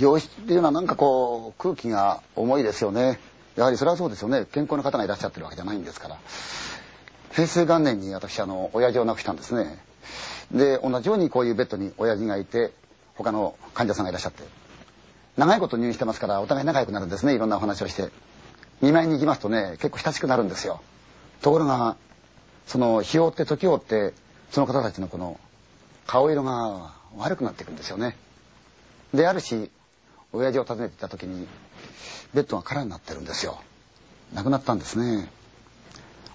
病室っていうのはなんかこう空気が重いですよね。やはりそれはそうですよね。健康な方がいらっしゃってるわけじゃないんですから。平成元年に私あの親父を亡くしたんですね。で同じようにこういうベッドに親父がいて他の患者さんがいらっしゃって。長いこと入院してますからお互い仲良くなるんですね。いろんなお話をして。見舞いに行きますとね結構親しくなるんですよ。ところがその日を追って時を追ってその方たちのこの顔色が悪くなっていくんですよね。であるし親父を訪ねてた時にベッドが空になってるんですよ。亡くなったんですね。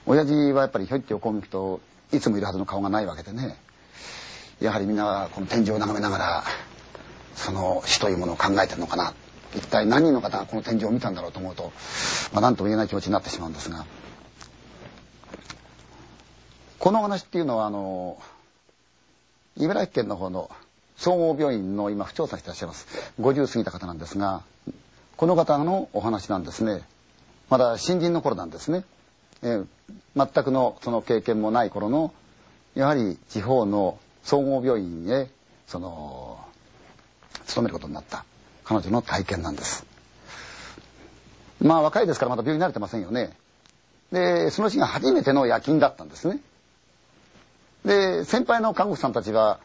親父はやっぱりひょいって横を向くといつもいるはずの顔がないわけでね。やはりみんなこの天井を眺めながらその死というものを考えてるのかな。一体何人の方がこの天井を見たんだろうと思うと、まあ、何とも言えない気持ちになってしまうんですが。この話っていうのはあの茨城県の方の総合病院の今不調査してらっしゃいます。50過ぎた方なんですがこの方のお話なんですね。まだ新人の頃なんですね、えー、全くのその経験もない頃のやはり地方の総合病院へその勤めることになった彼女の体験なんです。まあ若いですからまだ病院に慣れてませんよね。でその日が初めての夜勤だったんですね。で先輩の看護婦さんたちは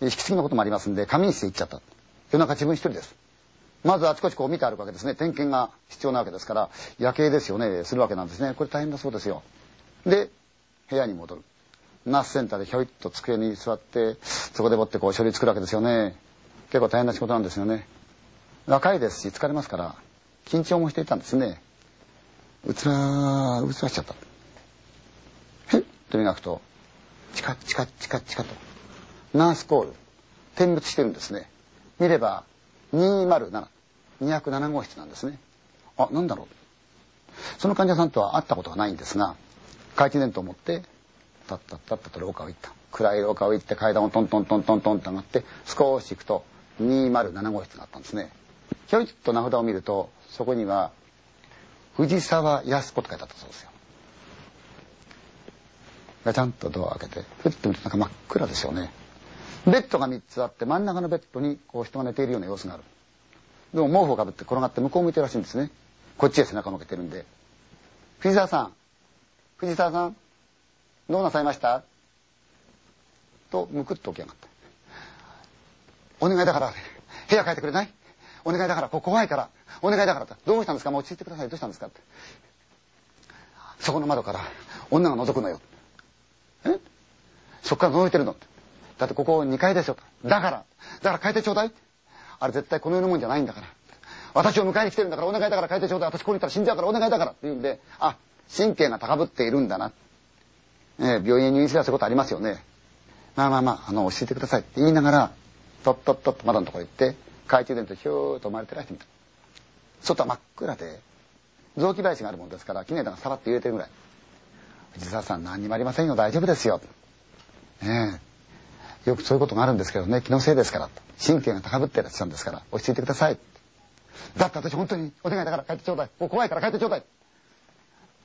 引き継ぎのこともありますんで仮眠室へ行っちゃった。夜中自分一人です。まずあちこちこう見てあるわけですね。点検が必要なわけですから夜景ですよねするわけなんですね。これ大変だそうですよ。で部屋に戻る。ナースセンターでひょいっと机に座ってそこでもってこう書類作るわけですよね。結構大変な仕事なんですよね。若いですし疲れますから緊張もしていたんですね。うつらうつらしちゃった。へっと磨くとチカチカチカチカと。ナースコール。点滅してるんですね。見れば207207号室なんですね。あなんだろう。その患者さんとは会ったことがないんですが懐中電灯を持ってタッタッタッタと廊下を行った。暗い廊下を行って階段をトントントントントンと上がって少し行くと207号室があったんですね。ひょいっと名札を見るとそこには藤沢康子と書いてあったそうですよ。ガチャンとドアを開けてふっと見るとなんか真っ暗ですよね。ベッドが3つあって真ん中のベッドにこう人が寝ているような様子がある。でも毛布をかぶって転がって向こう向いてるらしいんですね。こっちへ背中を向けてるんで。藤沢さん。藤沢さん。どうなさいました？とむくっと起き上がった。お願いだから部屋変えてくれない？お願いだからここ怖いから。お願いだからどうしたんですか？もう落ち着いてください。どうしたんですか？って。そこの窓から女が覗くのよ。え？そこから覗いてるのって。だってここ2階ですよだからだから変えてちょうだいあれ絶対この世のもんじゃないんだから私を迎えに来てるんだからお願いだから変えてちょうだい私ここにいたら死んじゃうからお願いだからって言うんであ神経が高ぶっているんだなえ病院へ入院すればそういうことありますよね。まあまあまあ、あの、落ち着いてくださいって言いながら、とっとっとっと窓のところ行って、懐中電灯ひょーっと生まれてらしてみた。外は真っ暗で、雑木林があるもんですから、キネタがさらって揺れてるぐらい。藤沢さん何にもありませんよ、大丈夫ですよ。ねえ。よくそういうことがあるんですけどね、気のせいですから。神経が高ぶってらっしゃるんですから、落ち着いてください。だって私本当にお願いだから帰ってちょうだい。もう怖いから帰ってちょうだい。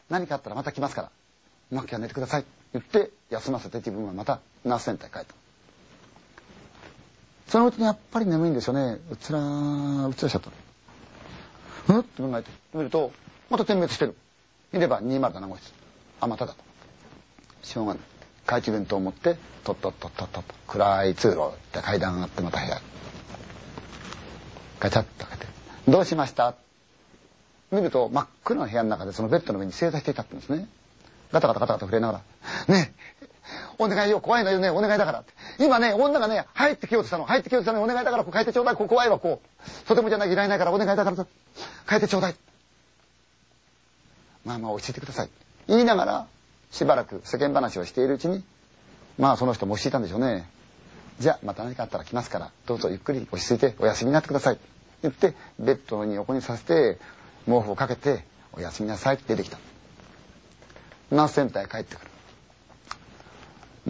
何かあったらまた来ますから。うまくは寝てください。言って休ませて自分はまたナースセンターへ帰ったそのうちにやっぱり眠いんですよねうつらうつらしちゃったうんって考えて見るとまた点滅してる見れば207号室あまただとしょうがない懐中電灯を持ってとっとっとっとっと暗い通路で階段上がってまた部屋ガチャッと開けて「どうしました?」見ると真っ暗な部屋の中でそのベッドの上に正座していたってんですねガタガタガタガタ触れながら、ねえ、お願いよ、怖いのよね、お願いだから。今ね、女がね、入ってきようとしたの、入ってきようとしたのお願いだから、こう変えてちょうだい、こう怖いわ、こう。とてもじゃない、いられないから、お願いだからと、変えてちょうだい。まあまあ、落ち着いてください。言いながら、しばらく世間話をしているうちに、まあその人も落ち着いたんでしょうね。じゃあ、また何かあったら来ますから、どうぞゆっくり落ち着いてお休みになってください。言って、ベッドに横にさせて、毛布をかけて、お休みなさいって出てきた。ナースセンターへ帰ってくる。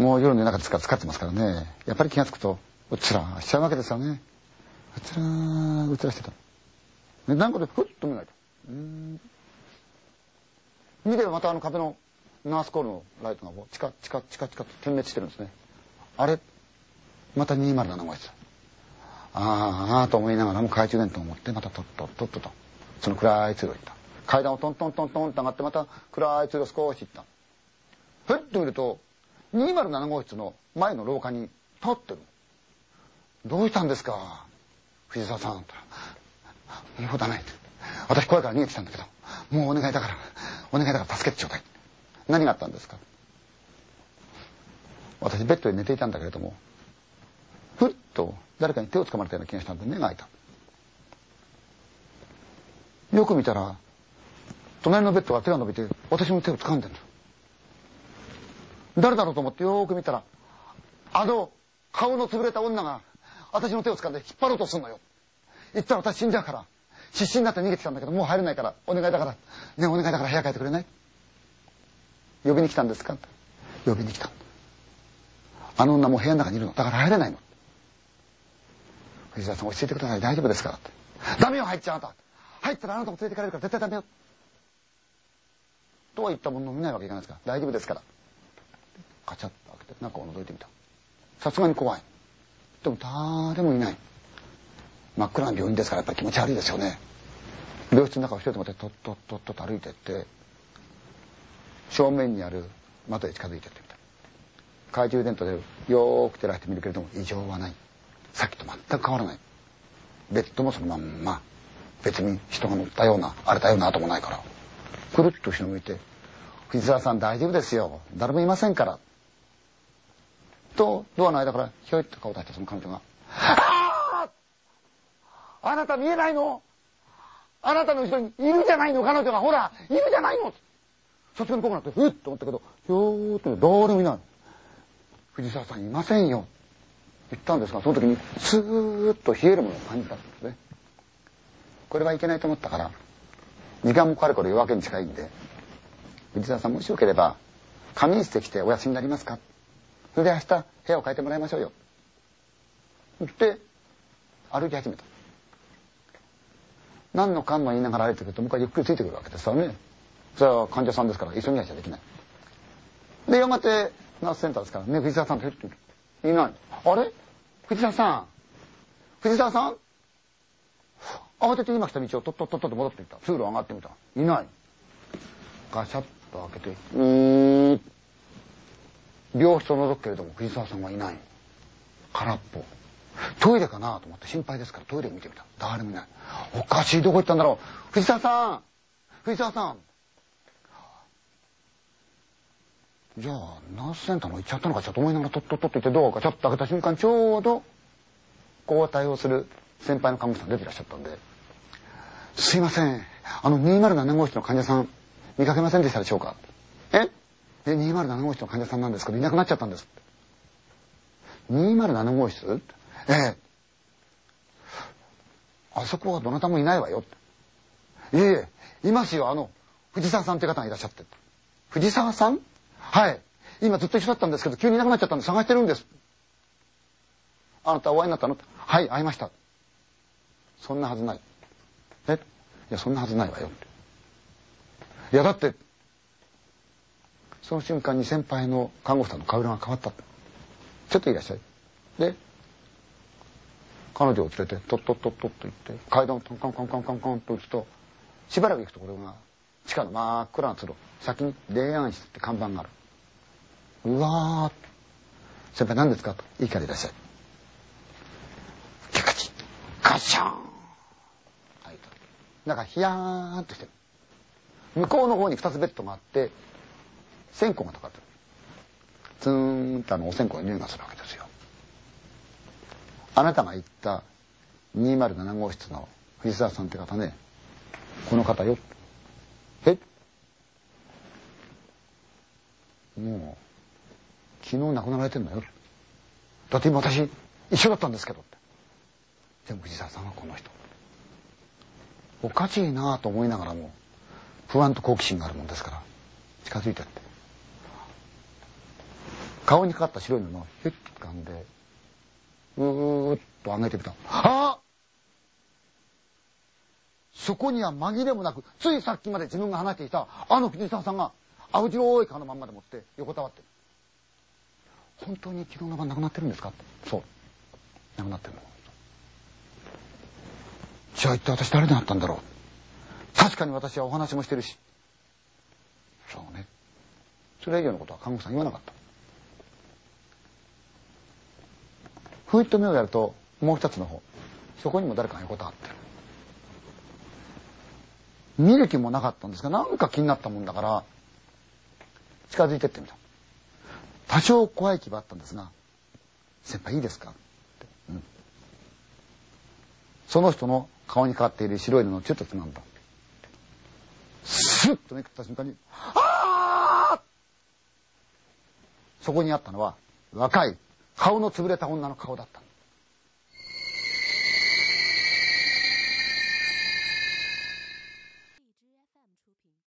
もう夜の中ですから使ってますからね。やっぱり気が付くと、うつらしちゃうわけですよね。うつらうつらしてた。で、なんかでふっと目が開いた。うん見ればまたあの壁のナースコールのライトがチカチカチカチカと点滅してるんですね。あれ？また207号室。あーあーと思いながらも懐中電灯を持ってまたとっとっとっとと。その暗い通路行った。階段をトントントントンと上がってまた暗い通路少し行った。ふっと見ると207号室の前の廊下に立ってるどうしたんですか？藤沢さん。って言「うだね」って私怖いから逃げてきたんだけど。もうお願いだから。お願いだから助けてちょうだい何があったんですか？私ベッドで寝ていたんだけれどもふっと誰かに手をつかまれたような気がしたんで目が開いた。よく見たら隣のベッドが手が伸びて私の手を掴んでる。誰だろうと思ってよく見たらあの顔の潰れた女が私の手を掴んで引っ張ろうとするのよ。言ったら私死んじゃうから必死になって逃げてきたんだけどもう入れないからお願いだからねお願いだから部屋帰ってくれない？呼びに来たんですか？呼びに来たあの女もう部屋の中にいるの。だから入れないの。藤沢さん落ち着いてください。大丈夫ですからって。ダメよ入っちゃうあなた。入ったらあなたも連れてかれるから絶対ダメよ。とは言ったものの見ないわけいかないですから。大丈夫ですから。カチャッと開けて中を覗いてみた。さすがに怖い。でも誰もいない。真っ暗な病院ですからやっぱり気持ち悪いですよね。病室の中を一人でもってとっとっとっとと歩いてって正面にある窓へ近づいてってみた懐中電灯でよーく照らしてみるけれども異常はない。さっきと全く変わらない。ベッドもそのまんま別に人が乗ったような荒れたような跡もないから。くるっと後ろ向いて「藤沢さん大丈夫ですよ。誰もいませんから」とドアの間からひょいっと顔を出したその彼女が「あああなた見えないの？あなたの後ろにいるじゃないの？彼女が。ほらいるじゃないの!」さすがにこうなってふっと思ったけどひょーっと誰もいな。い藤沢さんいませんよ。言ったんですがその時にスーッと冷えるものを感じたんですね。これはいけないと思ったから時間もかれこれ夜明けに近いんで藤沢さんもしよければ仮眠室で来てお休みになりますか。それで明日部屋を変えてもらいましょうよ。言って歩き始めた。何のかんの言いながら歩いてくると向こうゆっくりついてくるわけですよね。それは患者さんですから急ぎなきゃできない。でやがてナースセンターですからね藤沢さんって言っていない。あれ？藤沢さん。藤沢さん？慌てて今来た道をとっとっとっと戻っていった。通路上がってみた。いない。ガシャッと開けてうーん病室を覗くけれども藤沢さんはいない。空っぽ。トイレかなと思って心配ですからトイレを見てみた。誰もいない。おかしい。どこ行ったんだろう。藤沢さん！藤沢さん！じゃあナースセンターの行っちゃったのかしらと思いながらとっとっとって言ってドアをガチャッと開けた瞬間ちょうど交代をする先輩の看護師さん出てらっしゃったんで「すいませんあの207号室の患者さん見かけませんでしたでしょうか?」ええ207号室の患者さんなんですけどいなくなっちゃったんです」207号室ええあそこはどなたもいないわよいえいえいますよあの藤沢さんって方がいらっしゃって藤沢さんはい。今ずっと一緒だったんですけど急にいなくなっちゃったんで探してるんです。あなたお会いになったのはい会いました。そんなはずない。え？いやそんなはずないわよ。いやだってその瞬間に先輩の看護婦さんの顔色が変わった。ちょっといらっしゃい。で彼女を連れてトットットットッと行って階段をカンカンカンカンカンカンと打つとしばらく行くところが地下の真っ暗な通路先に「霊安室」って看板がある。うわー。先輩何ですか？といいからいらっしゃい。キャカチガシャーン。開いた。なんかヒヤーンとしてる。向こうの方に2つベッドがあって線香がかかってるツーンとあのお線香の匂いがするわけですよ。あなたが言った207号室の藤沢さんって方ね。この方よ。え？もう昨日亡くなられてんのよ。だって今私一緒だったんですけどって。でも藤沢さんはこの人。おかしいなと思いながらも不安と好奇心があるもんですから。近づいてって。顔にかかった白い布をヒュッと掴んでうーっと上げてみた。あそこには紛れもなくついさっきまで自分が話していたあの藤沢さんが青白い顔のまんまでもって横たわってる。本当に昨日の晩亡くなってるんですか？そう。亡くなってるの？じゃあ一体私誰に会ったんだろう？確かに私はお話もしてるし。そうね。それ以上のことは看護師さん言わなかった。ふいっと目をやるともう一つの方そこにも誰かが横たわってる。見る気もなかったんですがなんか気になったもんだから近づいてってみた多少怖い気はあったんですが「先輩いいですか?」って、うん、その人の顔にかかっている白い布をちょっとつまんだスッとめくった瞬間に「ああ!」そこにあったのは若い顔の潰れた女の顔だった